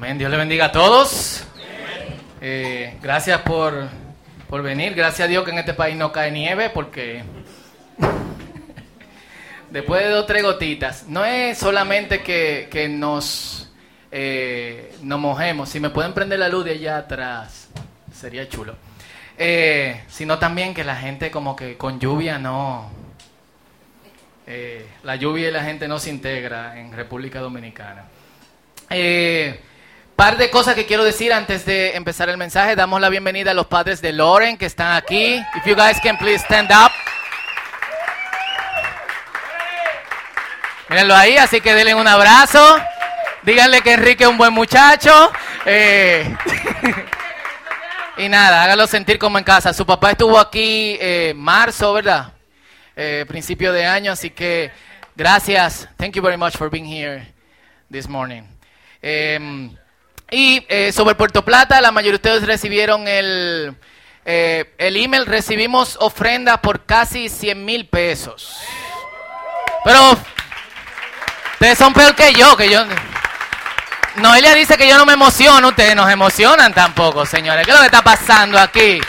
Amén. Dios le bendiga a todos. Eh, gracias por, por venir. Gracias a Dios que en este país no cae nieve porque después de dos o tres gotitas, no es solamente que, que nos, eh, nos mojemos. Si me pueden prender la luz de allá atrás, sería chulo. Eh, sino también que la gente como que con lluvia no... la lluvia y la gente no se integra en República Dominicana. Eh, par de cosas que quiero decir antes de empezar el mensaje. Damos la bienvenida a los padres de Loren que están aquí. If you guys can please stand up. Mírenlo ahí, así que denle un abrazo. Díganle que Enrique es un buen muchacho. Eh, y nada, hágalo sentir como en casa. Su papá estuvo aquí eh, marzo, ¿verdad? Eh, principio de año, así que gracias. Thank you very much for being here this morning. Y eh, sobre Puerto Plata, la mayoría de ustedes recibieron el, eh, el email. Recibimos ofrenda por casi 100 mil pesos. Pero ustedes son peor que yo, que yo... Noelia dice que yo no me emociono, ustedes no se emocionan tampoco, señores. ¿Qué es lo que está pasando aquí?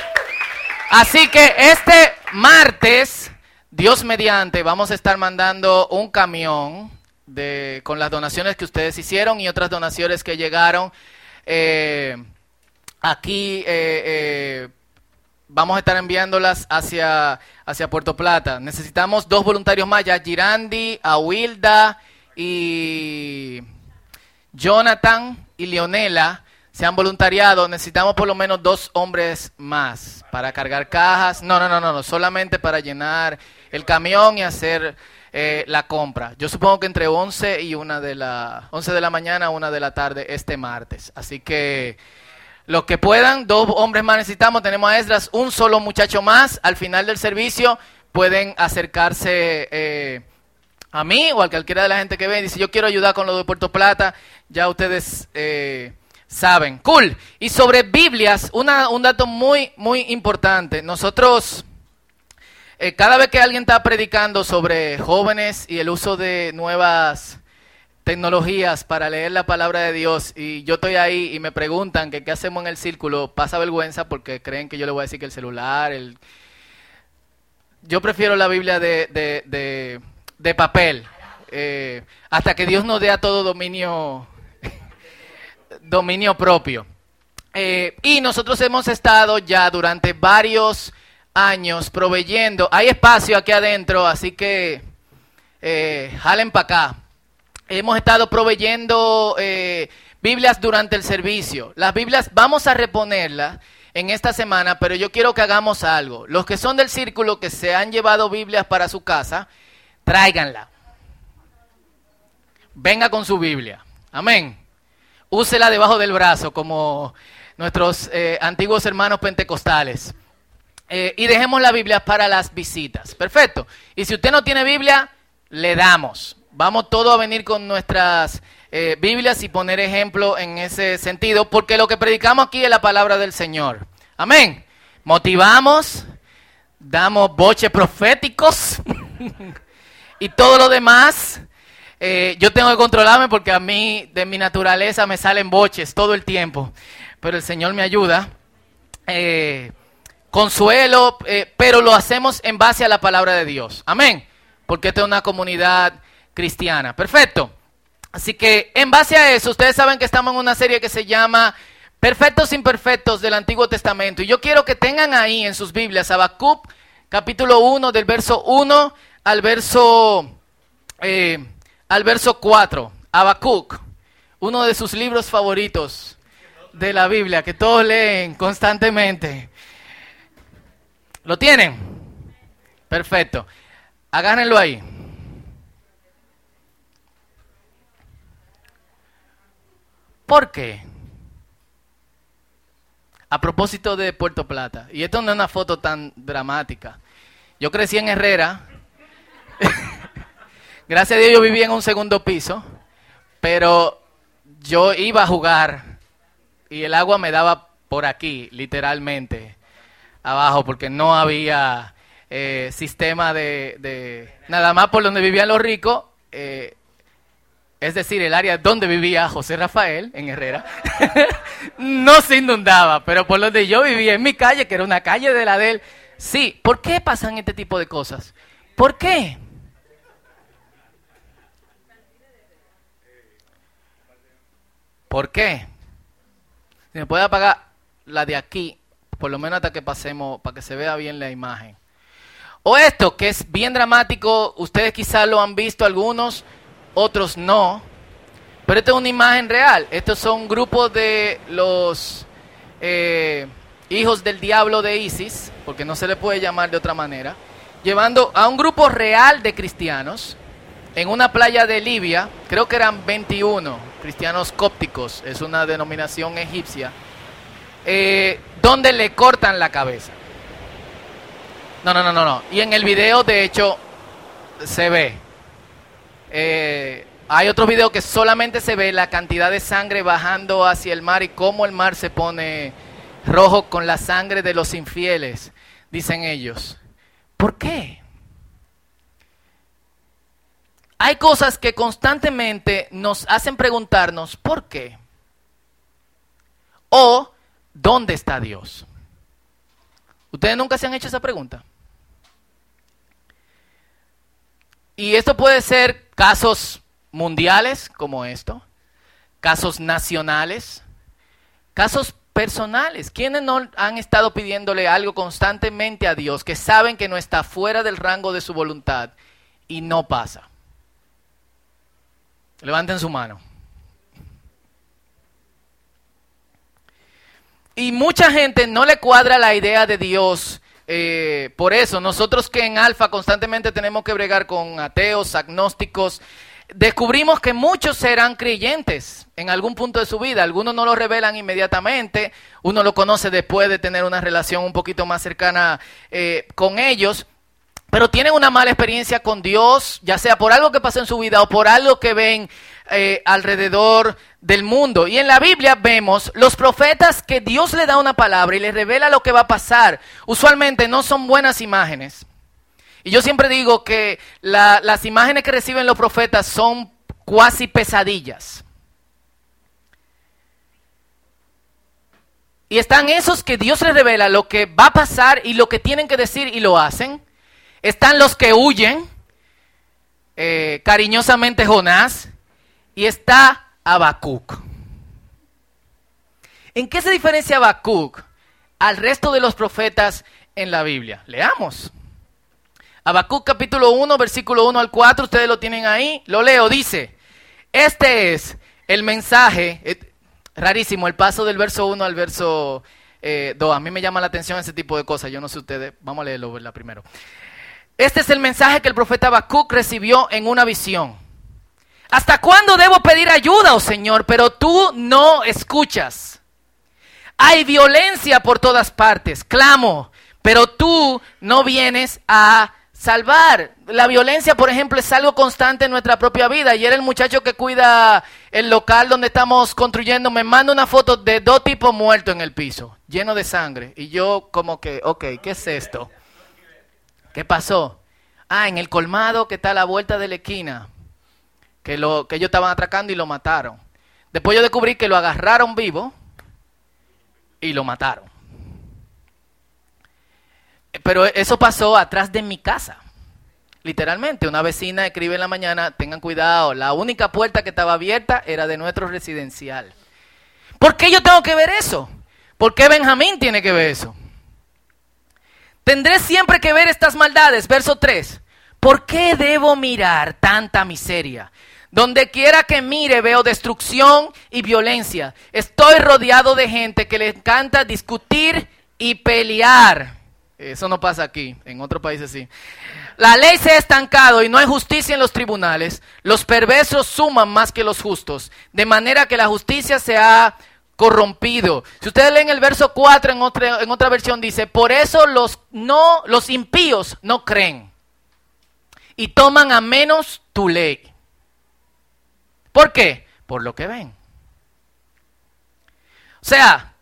Así que este martes, Dios mediante, vamos a estar mandando un camión de, con las donaciones que ustedes hicieron y otras donaciones que llegaron. Eh, aquí eh, eh, vamos a estar enviándolas hacia, hacia Puerto Plata. Necesitamos dos voluntarios más, ya Girandi, Awilda y Jonathan y Leonela se han voluntariado. Necesitamos por lo menos dos hombres más para cargar cajas. No, no, no, no, no. solamente para llenar el camión y hacer eh, la compra. Yo supongo que entre 11 y una de la 11 de la mañana a una de la tarde este martes. Así que los que puedan, dos hombres más necesitamos. Tenemos a Esdras, un solo muchacho más. Al final del servicio pueden acercarse. Eh, a mí o a cualquiera de la gente que ve y dice yo quiero ayudar con lo de Puerto Plata, ya ustedes eh, saben. Cool. Y sobre Biblias, una, un dato muy, muy importante. Nosotros, eh, cada vez que alguien está predicando sobre jóvenes y el uso de nuevas tecnologías para leer la palabra de Dios y yo estoy ahí y me preguntan que qué hacemos en el círculo, pasa vergüenza porque creen que yo le voy a decir que el celular, el... Yo prefiero la Biblia de, de, de de papel, eh, hasta que Dios nos dé a todo dominio, dominio propio. Eh, y nosotros hemos estado ya durante varios años proveyendo, hay espacio aquí adentro, así que eh, jalen para acá. Hemos estado proveyendo eh, Biblias durante el servicio. Las Biblias vamos a reponerlas en esta semana, pero yo quiero que hagamos algo. Los que son del círculo que se han llevado Biblias para su casa, tráiganla. Venga con su Biblia. Amén. Úsela debajo del brazo como nuestros eh, antiguos hermanos pentecostales. Eh, y dejemos la Biblia para las visitas. Perfecto. Y si usted no tiene Biblia, le damos. Vamos todos a venir con nuestras eh, Biblias y poner ejemplo en ese sentido, porque lo que predicamos aquí es la palabra del Señor. Amén. Motivamos, damos boches proféticos. y todo lo demás, eh, yo tengo que controlarme porque a mí de mi naturaleza me salen boches todo el tiempo, pero el Señor me ayuda. Eh, consuelo, eh, pero lo hacemos en base a la palabra de Dios. Amén. Porque esta es una comunidad cristiana. Perfecto. Así que en base a eso, ustedes saben que estamos en una serie que se llama Perfectos Imperfectos del Antiguo Testamento. Y yo quiero que tengan ahí en sus Biblias Habacuc, capítulo 1, del verso 1 al verso, eh, al verso 4, Habacuc, uno de sus libros favoritos de la Biblia, que todos leen constantemente. ¿Lo tienen? Perfecto. Agárrenlo ahí. ¿Por qué? A propósito de Puerto Plata, y esto no es una foto tan dramática. Yo crecí en Herrera, Gracias a Dios yo vivía en un segundo piso, pero yo iba a jugar y el agua me daba por aquí, literalmente, abajo, porque no había eh, sistema de, de, Nada más por donde vivían los ricos, eh, es decir, el área donde vivía José Rafael, en Herrera, no se inundaba, pero por donde yo vivía, en mi calle, que era una calle de la de él, sí. ¿Por qué pasan este tipo de cosas? ¿Por qué? ¿Por qué? Si me puede apagar la de aquí, por lo menos hasta que pasemos, para que se vea bien la imagen. O esto, que es bien dramático, ustedes quizás lo han visto algunos, otros no. Pero esta es una imagen real. Estos son grupos de los eh, hijos del diablo de Isis, porque no se le puede llamar de otra manera, llevando a un grupo real de cristianos en una playa de Libia, creo que eran 21 cristianos cópticos, es una denominación egipcia, eh, donde le cortan la cabeza. No, no, no, no, no. Y en el video, de hecho, se ve. Eh, hay otro video que solamente se ve la cantidad de sangre bajando hacia el mar y cómo el mar se pone rojo con la sangre de los infieles, dicen ellos. ¿Por qué? Hay cosas que constantemente nos hacen preguntarnos ¿por qué? O ¿dónde está Dios? ¿Ustedes nunca se han hecho esa pregunta? Y esto puede ser casos mundiales como esto, casos nacionales, casos personales. ¿Quiénes no han estado pidiéndole algo constantemente a Dios que saben que no está fuera del rango de su voluntad y no pasa? Levanten su mano. Y mucha gente no le cuadra la idea de Dios eh, por eso, nosotros que en Alfa constantemente tenemos que bregar con ateos, agnósticos, descubrimos que muchos serán creyentes en algún punto de su vida. Algunos no lo revelan inmediatamente, uno lo conoce después de tener una relación un poquito más cercana eh, con ellos. Pero tienen una mala experiencia con Dios, ya sea por algo que pasó en su vida o por algo que ven eh, alrededor del mundo. Y en la Biblia vemos los profetas que Dios le da una palabra y les revela lo que va a pasar. Usualmente no son buenas imágenes. Y yo siempre digo que las imágenes que reciben los profetas son cuasi pesadillas. Y están esos que Dios les revela lo que va a pasar y lo que tienen que decir y lo hacen. Están los que huyen, eh, cariñosamente Jonás, y está Habacuc. ¿En qué se diferencia Habacuc al resto de los profetas en la Biblia? Leamos. Habacuc capítulo 1, versículo 1 al 4, ustedes lo tienen ahí, lo leo, dice, este es el mensaje, eh, rarísimo el paso del verso 1 al verso eh, 2, a mí me llama la atención ese tipo de cosas, yo no sé ustedes, vamos a leerlo primero. Este es el mensaje que el profeta Habacuc recibió en una visión. ¿Hasta cuándo debo pedir ayuda, oh Señor? Pero tú no escuchas. Hay violencia por todas partes. Clamo, pero tú no vienes a salvar. La violencia, por ejemplo, es algo constante en nuestra propia vida. Ayer el muchacho que cuida el local donde estamos construyendo me manda una foto de dos tipos muertos en el piso, lleno de sangre. Y yo como que, ok, ¿qué es esto? ¿Qué pasó? Ah, en el colmado que está a la vuelta de la esquina que, lo, que ellos estaban atracando y lo mataron. Después yo descubrí que lo agarraron vivo y lo mataron. Pero eso pasó atrás de mi casa. Literalmente, una vecina escribe en la mañana, tengan cuidado, la única puerta que estaba abierta era de nuestro residencial. ¿Por qué yo tengo que ver eso? ¿Por qué Benjamín tiene que ver eso? Tendré siempre que ver estas maldades. Verso 3. ¿Por qué debo mirar tanta miseria? Donde quiera que mire veo destrucción y violencia. Estoy rodeado de gente que le encanta discutir y pelear. Eso no pasa aquí, en otros países sí. La ley se ha estancado y no hay justicia en los tribunales. Los perversos suman más que los justos, de manera que la justicia se ha corrompido. Si ustedes leen el verso 4 en otra, en otra versión dice, por eso los, no, los impíos no creen y toman a menos tu ley. ¿Por qué? Por lo que ven. O sea,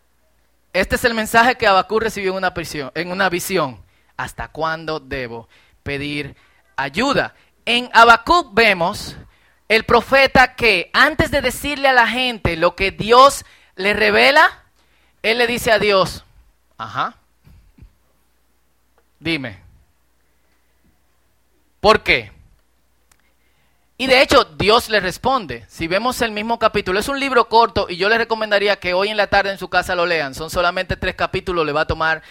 este es el mensaje que Abacú recibió en una, en una visión. ¿Hasta cuándo debo pedir ayuda? En Habacuc vemos el profeta que antes de decirle a la gente lo que Dios le revela, él le dice a Dios, ajá, dime, ¿por qué? Y de hecho, Dios le responde. Si vemos el mismo capítulo, es un libro corto y yo les recomendaría que hoy en la tarde en su casa lo lean. Son solamente tres capítulos, le va a tomar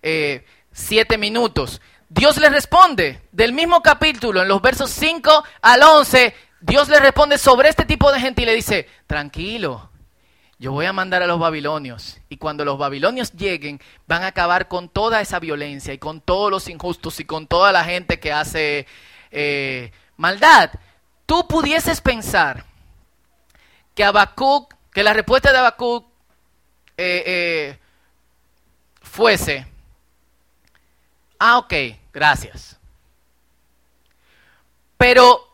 eh, siete minutos. Dios le responde del mismo capítulo, en los versos 5 al 11, Dios le responde sobre este tipo de gente y le dice, tranquilo, yo voy a mandar a los babilonios y cuando los babilonios lleguen van a acabar con toda esa violencia y con todos los injustos y con toda la gente que hace eh, maldad tú pudieses pensar que Habacuc, que la respuesta de Habacuc eh, eh, fuese, ah, ok, gracias. Pero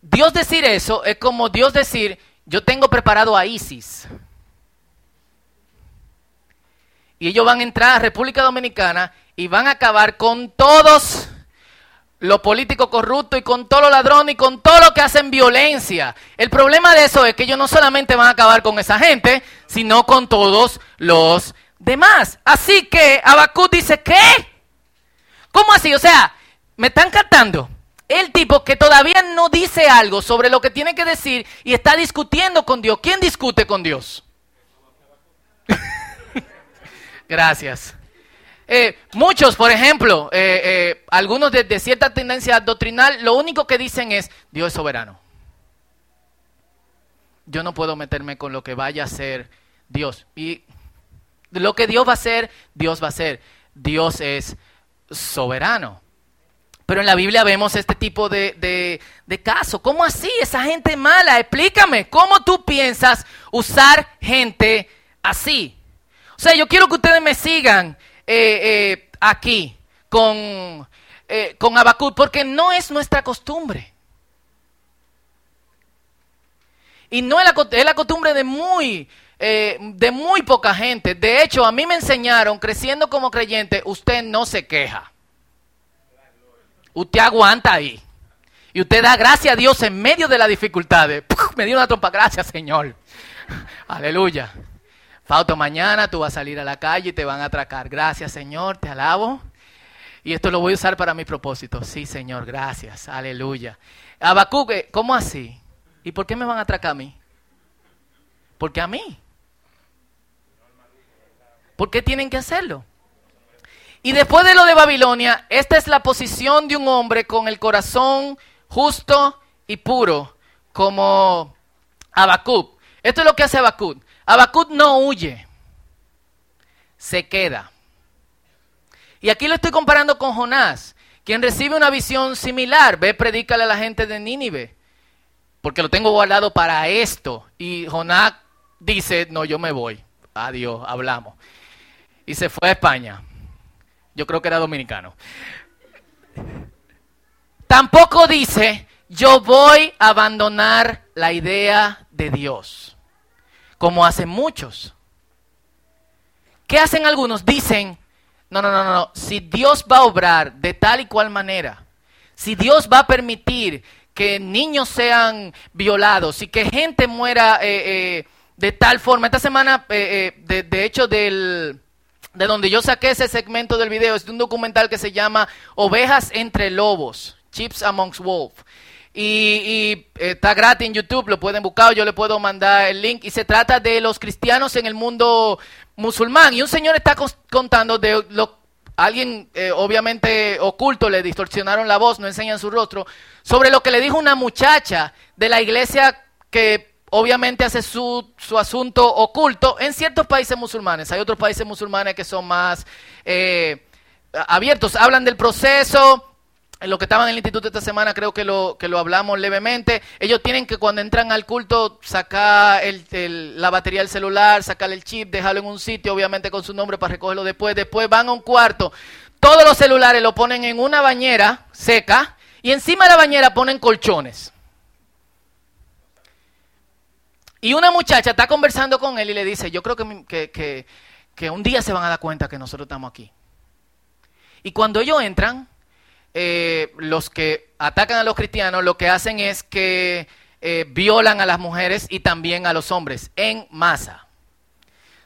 Dios decir eso es como Dios decir, yo tengo preparado a ISIS. Y ellos van a entrar a República Dominicana y van a acabar con todos lo político corrupto y con todo lo ladrón y con todo lo que hacen violencia. El problema de eso es que ellos no solamente van a acabar con esa gente, sino con todos los demás. Así que Abacut dice, ¿qué? ¿Cómo así? O sea, me están captando. El tipo que todavía no dice algo sobre lo que tiene que decir y está discutiendo con Dios. ¿Quién discute con Dios? Gracias. Eh, muchos, por ejemplo, eh, eh, algunos de, cierta tendencia doctrinal, lo único que dicen es, Dios es soberano. Yo no puedo meterme con lo que vaya a ser Dios. Y lo que Dios va a hacer, Dios va a hacer. Dios es soberano. Pero en la Biblia vemos este tipo de, de, caso. ¿Cómo así? Esa gente mala. Explícame, ¿cómo tú piensas usar gente así? O sea, yo quiero que ustedes me sigan eh, eh, aquí con, eh, con Abacut, porque no es nuestra costumbre. Y no es la, es la costumbre de muy, de muy poca gente. De hecho, a mí me enseñaron, creciendo como creyente, usted no se queja. Usted aguanta ahí. Y usted da gracias a Dios en medio de las dificultades. Me dio una trompa, gracias Señor. Aleluya. Fauto, mañana tú vas a salir a la calle y te van a atracar. Gracias, Señor, te alabo. Y esto lo voy a usar para mi propósito. Sí, Señor, gracias. Aleluya. Abacuc, eh, ¿cómo así? ¿Y por qué me van a atracar a mí? Porque a mí. ¿Por qué tienen que hacerlo? Y después de lo de Babilonia, esta es la posición de un hombre con el corazón justo y puro, como Habacuc. Esto es lo que hace Habacuc. Habacuc no huye, se queda. Y aquí lo estoy comparando con Jonás, quien recibe una visión similar. Ve, predícale a la gente de Nínive, porque lo tengo guardado para esto. Y Jonás dice, no, yo me voy. Adiós, hablamos. Y se fue a España. Yo creo que era dominicano. Tampoco dice, yo voy a abandonar la idea de Dios como hacen muchos. ¿Qué hacen algunos? Dicen, no, no, no, no, si Dios va a obrar de tal y cual manera, si Dios va a permitir que niños sean violados y que gente muera eh, eh, de tal forma, esta semana, eh, de, de, hecho, del, de donde yo saqué ese segmento del video, es de un documental que se llama Ovejas entre Lobos, Chips Amongst Wolves. Y, está gratis en YouTube, lo pueden buscar, yo le puedo mandar el link. Y se trata de los cristianos en el mundo musulmán. Y un señor está contando de lo alguien eh, obviamente oculto, le distorsionaron la voz, no enseñan su rostro, sobre lo que le dijo una muchacha de la iglesia que obviamente hace su, su asunto oculto en ciertos países musulmanes. Hay otros países musulmanes que son más eh, abiertos, hablan del proceso lo que estaban en el instituto esta semana creo que lo, que lo hablamos levemente. Ellos tienen que cuando entran al culto sacar el, la batería del celular, sacar el chip, dejarlo en un sitio, obviamente con su nombre para recogerlo después. Después van a un cuarto. Todos los celulares lo ponen en una bañera seca y encima de la bañera ponen colchones. Y una muchacha está conversando con él y le dice, yo creo que, que, que un día se van a dar cuenta que nosotros estamos aquí. Y cuando ellos entran, eh, los que atacan a los cristianos lo que hacen es que eh, violan a las mujeres y también a los hombres en masa.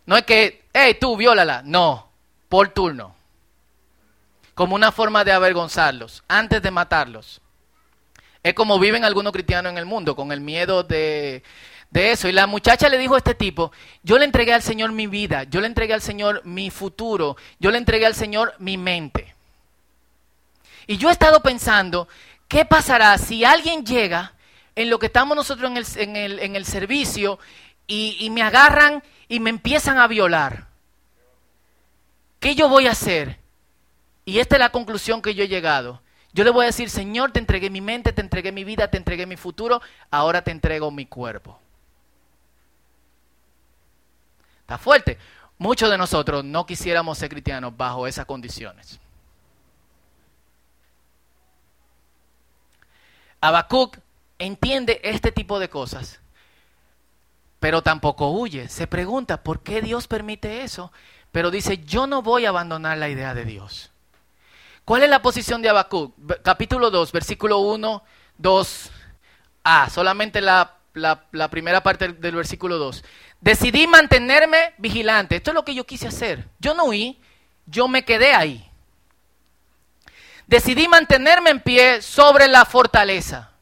No es que, hey, tú, viólala. No, por turno. Como una forma de avergonzarlos, antes de matarlos. Es como viven algunos cristianos en el mundo, con el miedo de, eso. Y la muchacha le dijo a este tipo, yo le entregué al Señor mi vida, yo le entregué al Señor mi futuro, yo le entregué al Señor mi mente. Y yo he estado pensando, ¿qué pasará si alguien llega en lo que estamos nosotros en el servicio y, y me agarran y me empiezan a violar? ¿Qué yo voy a hacer? Y esta es la conclusión que yo he llegado. Yo le voy a decir, Señor, te entregué mi mente, te entregué mi vida, te entregué mi futuro, ahora te entrego mi cuerpo. Está fuerte. Muchos de nosotros no quisiéramos ser cristianos bajo esas condiciones. Habacuc entiende este tipo de cosas, pero tampoco huye. Se pregunta, ¿por qué Dios permite eso? Pero dice, yo no voy a abandonar la idea de Dios. ¿Cuál es la posición de Habacuc? Capítulo 2, versículo 1, 2, A, solamente la, la primera parte del versículo 2. Decidí mantenerme vigilante. Esto es lo que yo quise hacer. Yo no huí, yo me quedé ahí. Decidí mantenerme en pie sobre la fortaleza.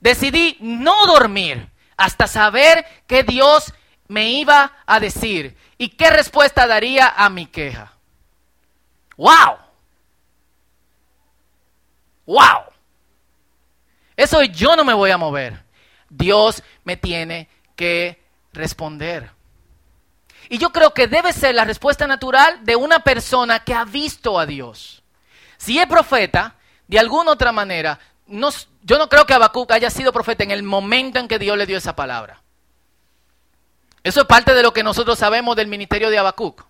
Decidí no dormir hasta saber qué Dios me iba a decir y qué respuesta daría a mi queja. ¡Wow! ¡Wow! Eso yo no me voy a mover. Dios me tiene que responder. Y yo creo que debe ser la respuesta natural de una persona que ha visto a Dios. Si es profeta, de alguna otra manera, no, yo no creo que Habacuc haya sido profeta en el momento en que Dios le dio esa palabra. Eso es parte de lo que nosotros sabemos del ministerio de Habacuc.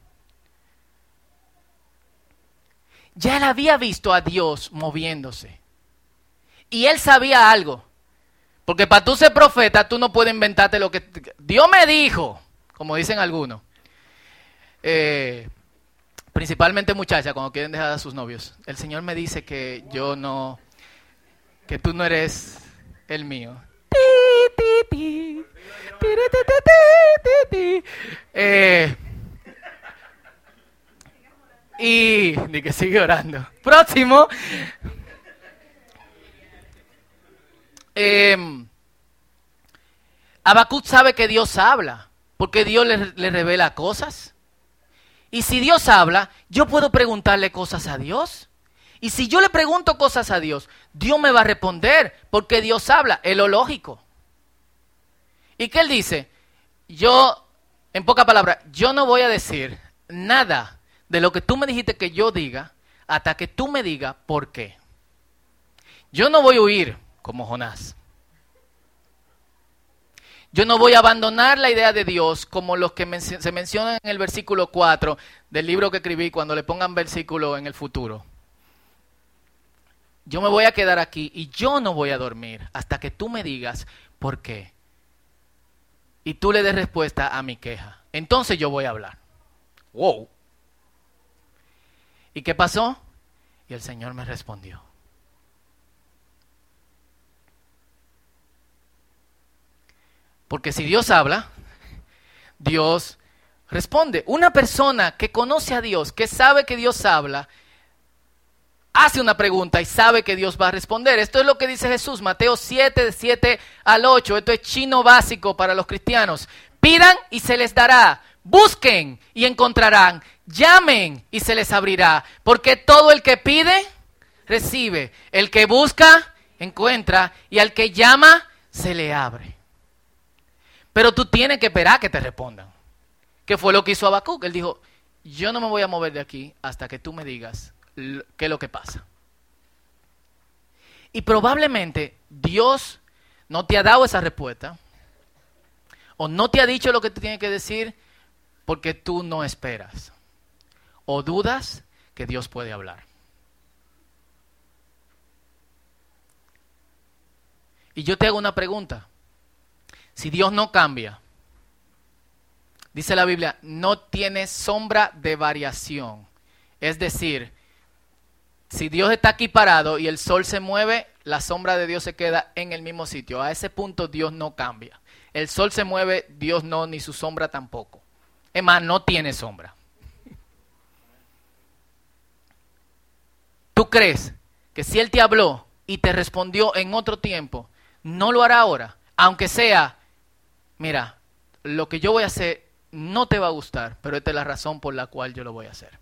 Ya él había visto a Dios moviéndose. Y él sabía algo. Porque para tú ser profeta, tú no puedes inventarte lo que... Dios me dijo, como dicen algunos. Eh, principalmente muchachas cuando quieren dejar a sus novios. El Señor me dice que yo no... Que tú no eres el mío. Eh, y ni que sigue orando. Próximo. Eh, sabe que Dios habla, porque Dios le, le, revela cosas. Y si Dios habla, yo puedo preguntarle cosas a Dios. Y si yo le pregunto cosas a Dios, Dios me va a responder, porque Dios habla, es lo lógico. ¿Y qué él dice? Yo, en pocas palabras, yo no voy a decir nada de lo que tú me dijiste que yo diga hasta que tú me digas por qué. Yo no voy a huir como Jonás. Yo no voy a abandonar la idea de Dios como los que se mencionan en el versículo 4 del libro que escribí cuando le pongan versículo en el futuro. Yo me voy a quedar aquí y yo no voy a dormir hasta que tú me digas por qué. Y tú le des respuesta a mi queja. Entonces yo voy a hablar. Wow. ¿Y qué pasó? Y el Señor me respondió. Porque si Dios habla, Dios responde. Una persona que conoce a Dios, que sabe que Dios habla, hace una pregunta y sabe que Dios va a responder. Esto es lo que dice Jesús, Mateo 7, de 7 al 8. Esto es chino básico para los cristianos. Pidan y se les dará. Busquen y encontrarán. Llamen y se les abrirá. Porque todo el que pide, recibe. El que busca, encuentra. Y al que llama, se le abre. Pero tú tienes que esperar que te respondan. ¿Qué fue lo que hizo Habacuc? Él dijo, yo no me voy a mover de aquí hasta que tú me digas qué es lo que pasa. Y probablemente Dios no te ha dado esa respuesta o no te ha dicho lo que te tiene que decir porque tú no esperas o dudas que Dios puede hablar. Y yo te hago una pregunta. Si Dios no cambia, dice la Biblia, no tiene sombra de variación. Es decir, si Dios está aquí parado y el sol se mueve, la sombra de Dios se queda en el mismo sitio. A ese punto Dios no cambia. El sol se mueve, Dios no, ni su sombra tampoco. Es más, no tiene sombra. ¿Tú crees que si Él te habló y te respondió en otro tiempo, no lo hará ahora? Aunque sea, mira, lo que yo voy a hacer no te va a gustar, pero esta es la razón por la cual yo lo voy a hacer.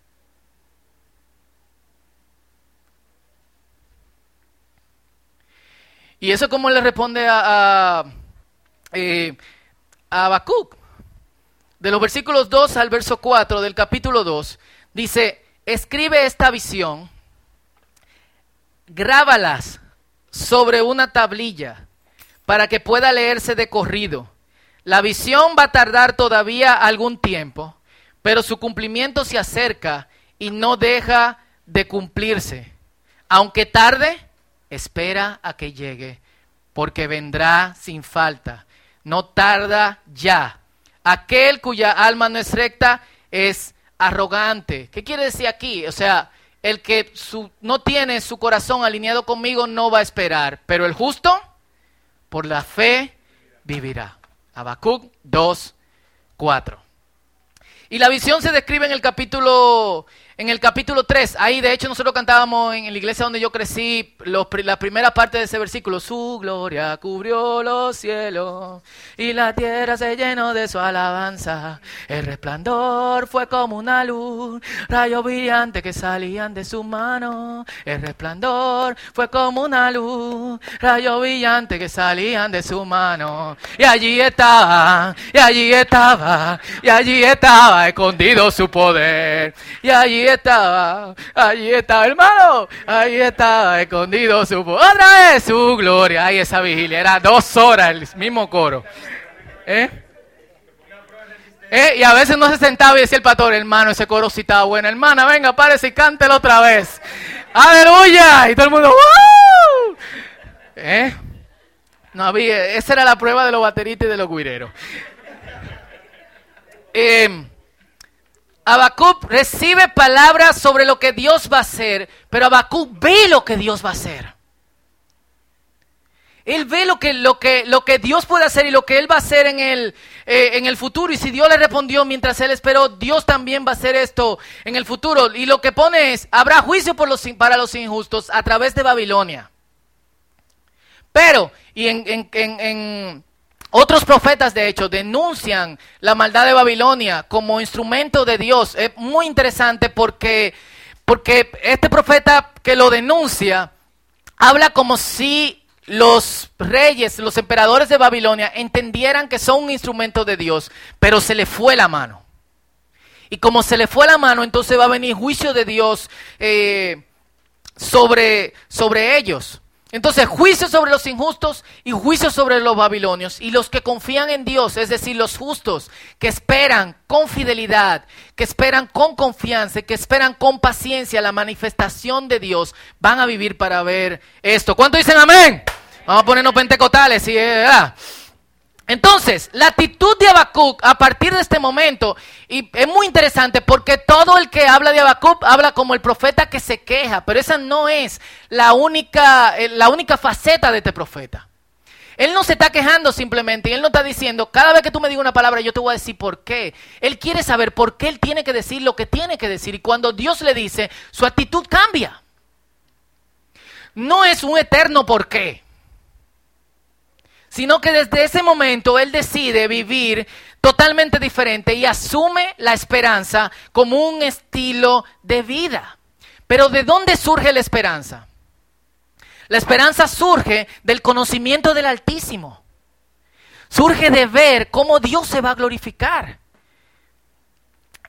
Y eso como le responde a, a, eh, a Habacuc. De los versículos 2 al verso 4 del capítulo 2, dice, escribe esta visión, grábalas sobre una tablilla para que pueda leerse de corrido. La visión va a tardar todavía algún tiempo, pero su cumplimiento se acerca y no deja de cumplirse. Aunque tarde, espera a que llegue, porque vendrá sin falta. No tarda ya. Aquel cuya alma no es recta es arrogante. ¿Qué quiere decir aquí? O sea, el que no tiene su corazón alineado conmigo no va a esperar, pero el justo por la fe vivirá. Habacuc 2, 4. Y la visión se describe en el capítulo en el capítulo 3, ahí de hecho nosotros cantábamos en la iglesia donde yo crecí la primera parte de ese versículo, su gloria cubrió los cielos y la tierra se llenó de su alabanza, el resplandor fue como una luz, rayos brillantes que salían de su mano, el resplandor fue como una luz, rayos brillantes que salían de su mano, y allí estaba, y allí estaba, y allí estaba escondido su poder, y allí estaba, allí estaba, hermano, ahí estaba escondido su otra vez su gloria. Ay, esa vigilia, era dos horas el mismo coro. ¿Eh? ¿Eh? Y a veces no se sentaba y decía el pastor, hermano, ese coro sí estaba bueno. Hermana, venga, párese y cántelo otra vez. ¡Aleluya! Y todo el mundo, ¡Woo! ¿Eh? No había, esa era la prueba de los bateristas y de los guireros. Eh, Habacuc recibe palabras sobre lo que Dios va a hacer, pero Habacuc ve lo que Dios va a hacer. Él ve lo que, lo que, lo que Dios puede hacer y lo que Él va a hacer en el, eh, en el futuro. Y si Dios le respondió mientras Él esperó, Dios también va a hacer esto en el futuro. Y lo que pone es, habrá juicio por los, para los injustos a través de Babilonia. Pero, y en, en, en otros profetas, de hecho, denuncian la maldad de Babilonia como instrumento de Dios. Es muy interesante porque, porque este profeta que lo denuncia habla como si los reyes, los emperadores de Babilonia entendieran que son un instrumento de Dios, pero se le fue la mano. Y como se le fue la mano, entonces va a venir juicio de Dios eh, sobre, sobre ellos. Entonces, juicio sobre los injustos y juicio sobre los babilonios. Y los que confían en Dios, es decir, los justos, que esperan con fidelidad, que esperan con confianza, que esperan con paciencia la manifestación de Dios, van a vivir para ver esto. ¿Cuánto dicen amén? Vamos a ponernos pentecostales, y entonces, la actitud de Habacuc a partir de este momento, y es muy interesante porque todo el que habla de Habacuc habla como el profeta que se queja, pero esa no es la única, eh, la única faceta de este profeta. Él no se está quejando simplemente, y él no está diciendo, cada vez que tú me digas una palabra, yo te voy a decir por qué. Él quiere saber por qué él tiene que decir lo que tiene que decir, y cuando Dios le dice, su actitud cambia. No es un eterno por qué sino que desde ese momento él decide vivir totalmente diferente y asume la esperanza como un estilo de vida. Pero ¿de dónde surge la esperanza? La esperanza surge del conocimiento del Altísimo. Surge de ver cómo Dios se va a glorificar.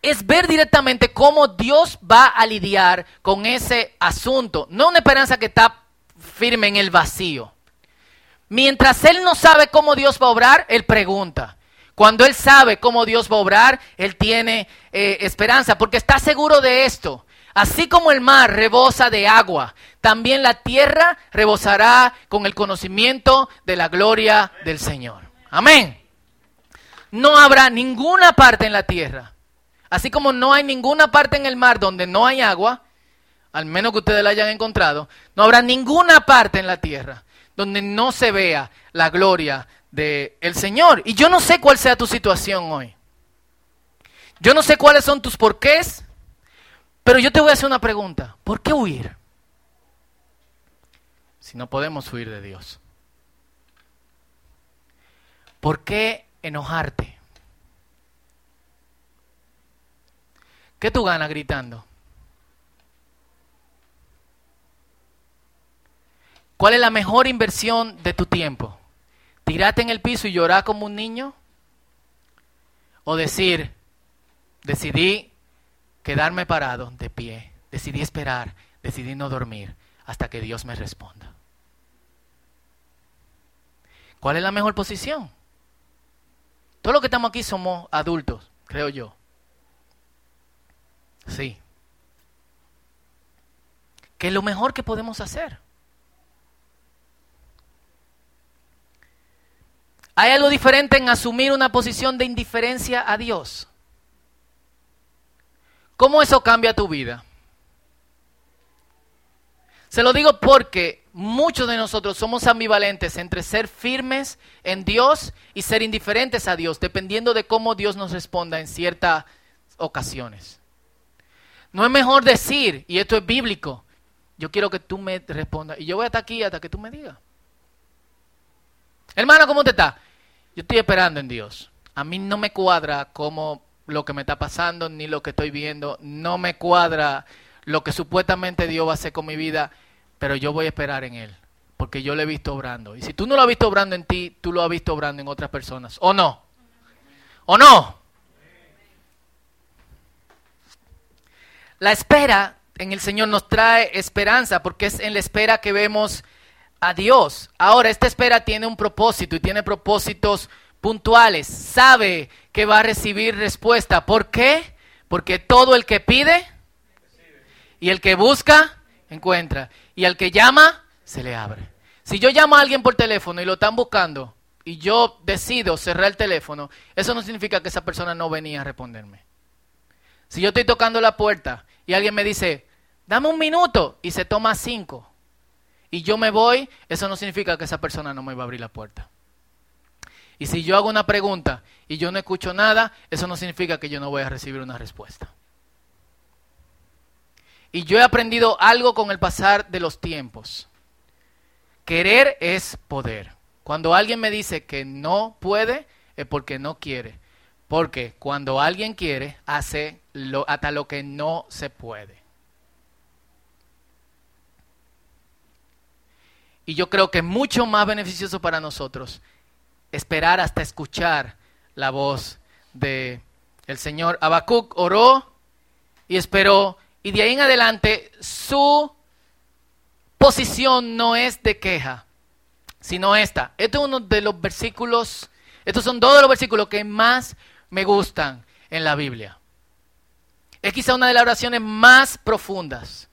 Es ver directamente cómo Dios va a lidiar con ese asunto. No una esperanza que está firme en el vacío. Mientras él no sabe cómo Dios va a obrar, él pregunta. Cuando él sabe cómo Dios va a obrar, él tiene eh, esperanza, porque está seguro de esto. Así como el mar rebosa de agua, también la tierra rebosará con el conocimiento de la gloria del Señor. Amén. No habrá ninguna parte en la tierra, así como no hay ninguna parte en el mar donde no hay agua, al menos que ustedes la hayan encontrado, no habrá ninguna parte en la tierra donde no se vea la gloria del el Señor. Y yo no sé cuál sea tu situación hoy. Yo no sé cuáles son tus porqués, pero yo te voy a hacer una pregunta. ¿Por qué huir? Si no podemos huir de Dios. ¿Por qué enojarte? ¿Qué tú ganas gritando? ¿Cuál es la mejor inversión de tu tiempo? ¿Tirarte en el piso y llorar como un niño? ¿O decir, decidí quedarme parado de pie, decidí esperar, decidí no dormir hasta que Dios me responda? ¿Cuál es la mejor posición? Todos los que estamos aquí somos adultos, creo yo. Sí. ¿Qué es lo mejor que podemos hacer? ¿Hay algo diferente en asumir una posición de indiferencia a Dios? ¿Cómo eso cambia tu vida? Se lo digo porque muchos de nosotros somos ambivalentes entre ser firmes en Dios y ser indiferentes a Dios, dependiendo de cómo Dios nos responda en ciertas ocasiones. No es mejor decir, y esto es bíblico, yo quiero que tú me respondas, y yo voy hasta aquí hasta que tú me digas. Hermano, ¿cómo te está? Yo estoy esperando en Dios. A mí no me cuadra como lo que me está pasando ni lo que estoy viendo. No me cuadra lo que supuestamente Dios va a hacer con mi vida, pero yo voy a esperar en Él, porque yo lo he visto obrando. Y si tú no lo has visto obrando en ti, tú lo has visto obrando en otras personas. ¿O no? ¿O no? La espera en el Señor nos trae esperanza, porque es en la espera que vemos a Dios. Ahora, esta espera tiene un propósito y tiene propósitos puntuales. Sabe que va a recibir respuesta. ¿Por qué? Porque todo el que pide y el que busca, encuentra. Y al que llama, se le abre. Si yo llamo a alguien por teléfono y lo están buscando y yo decido cerrar el teléfono, eso no significa que esa persona no venía a responderme. Si yo estoy tocando la puerta y alguien me dice, dame un minuto y se toma cinco y yo me voy, eso no significa que esa persona no me va a abrir la puerta. Y si yo hago una pregunta y yo no escucho nada, eso no significa que yo no voy a recibir una respuesta. Y yo he aprendido algo con el pasar de los tiempos. Querer es poder. Cuando alguien me dice que no puede, es porque no quiere. Porque cuando alguien quiere, hace lo, hasta lo que no se puede. Y yo creo que es mucho más beneficioso para nosotros esperar hasta escuchar la voz de el Señor. Habacuc oró y esperó y de ahí en adelante su posición no es de queja, sino esta. Este es uno de los versículos, estos son todos los versículos que más me gustan en la Biblia. Es quizá una de las oraciones más profundas.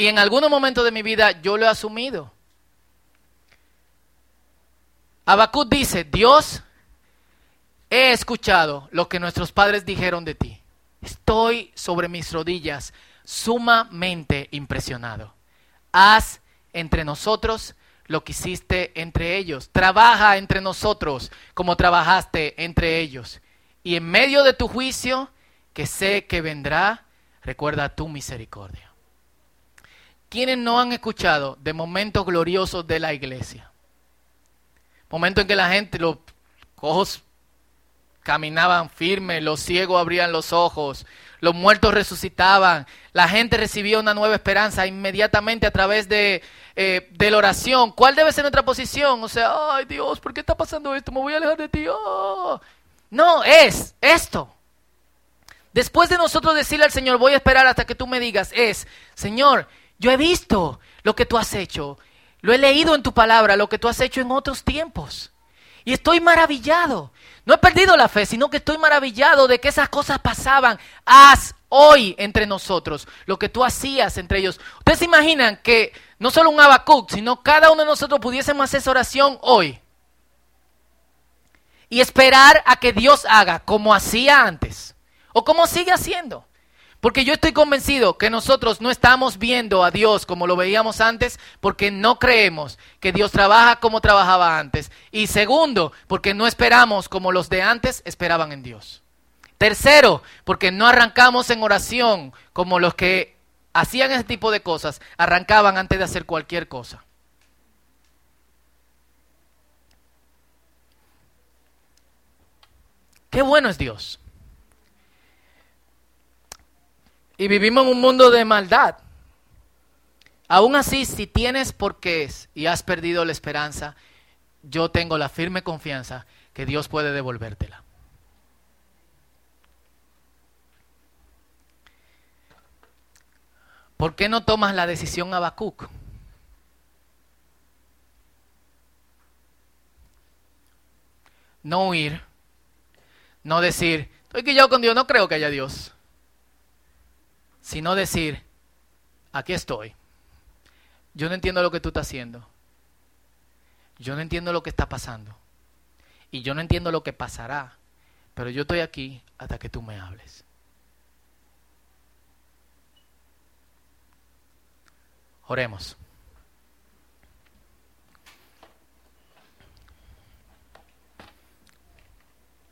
Y en algunos momentos de mi vida yo lo he asumido. Habacuc dice, Dios, he escuchado lo que nuestros padres dijeron de ti. Estoy sobre mis rodillas sumamente impresionado. Haz entre nosotros lo que hiciste entre ellos. Trabaja entre nosotros como trabajaste entre ellos. Y en medio de tu juicio, que sé que vendrá, recuerda tu misericordia. ¿Quiénes no han escuchado de momentos gloriosos de la iglesia? Momentos en que la gente, los ojos caminaban firmes, los ciegos abrían los ojos, los muertos resucitaban, la gente recibía una nueva esperanza inmediatamente a través de, eh, de la oración. ¿Cuál debe ser nuestra posición? O sea, ay Dios, ¿por qué está pasando esto? Me voy a alejar de ti. Oh. No, es esto. Después de nosotros decirle al Señor, voy a esperar hasta que tú me digas, es, Señor, yo he visto lo que tú has hecho. Lo he leído en tu palabra, lo que tú has hecho en otros tiempos. Y estoy maravillado. No he perdido la fe, sino que estoy maravillado de que esas cosas pasaban. Haz hoy entre nosotros lo que tú hacías entre ellos. Ustedes se imaginan que no solo un Habacuc, sino cada uno de nosotros pudiésemos hacer esa oración hoy. Y esperar a que Dios haga como hacía antes. O como sigue haciendo. Porque yo estoy convencido que nosotros no estamos viendo a Dios como lo veíamos antes porque no creemos que Dios trabaja como trabajaba antes. Y segundo, porque no esperamos como los de antes esperaban en Dios. Tercero, porque no arrancamos en oración como los que hacían ese tipo de cosas arrancaban antes de hacer cualquier cosa. Qué bueno es Dios. Y vivimos en un mundo de maldad. Aún así, si tienes por qué y has perdido la esperanza, yo tengo la firme confianza que Dios puede devolvértela. ¿Por qué no tomas la decisión Habacuc? No huir, no decir, estoy yo con Dios, no creo que haya Dios sino decir, aquí estoy. Yo no entiendo lo que tú estás haciendo. Yo no entiendo lo que está pasando. Y yo no entiendo lo que pasará. Pero yo estoy aquí hasta que tú me hables. Oremos.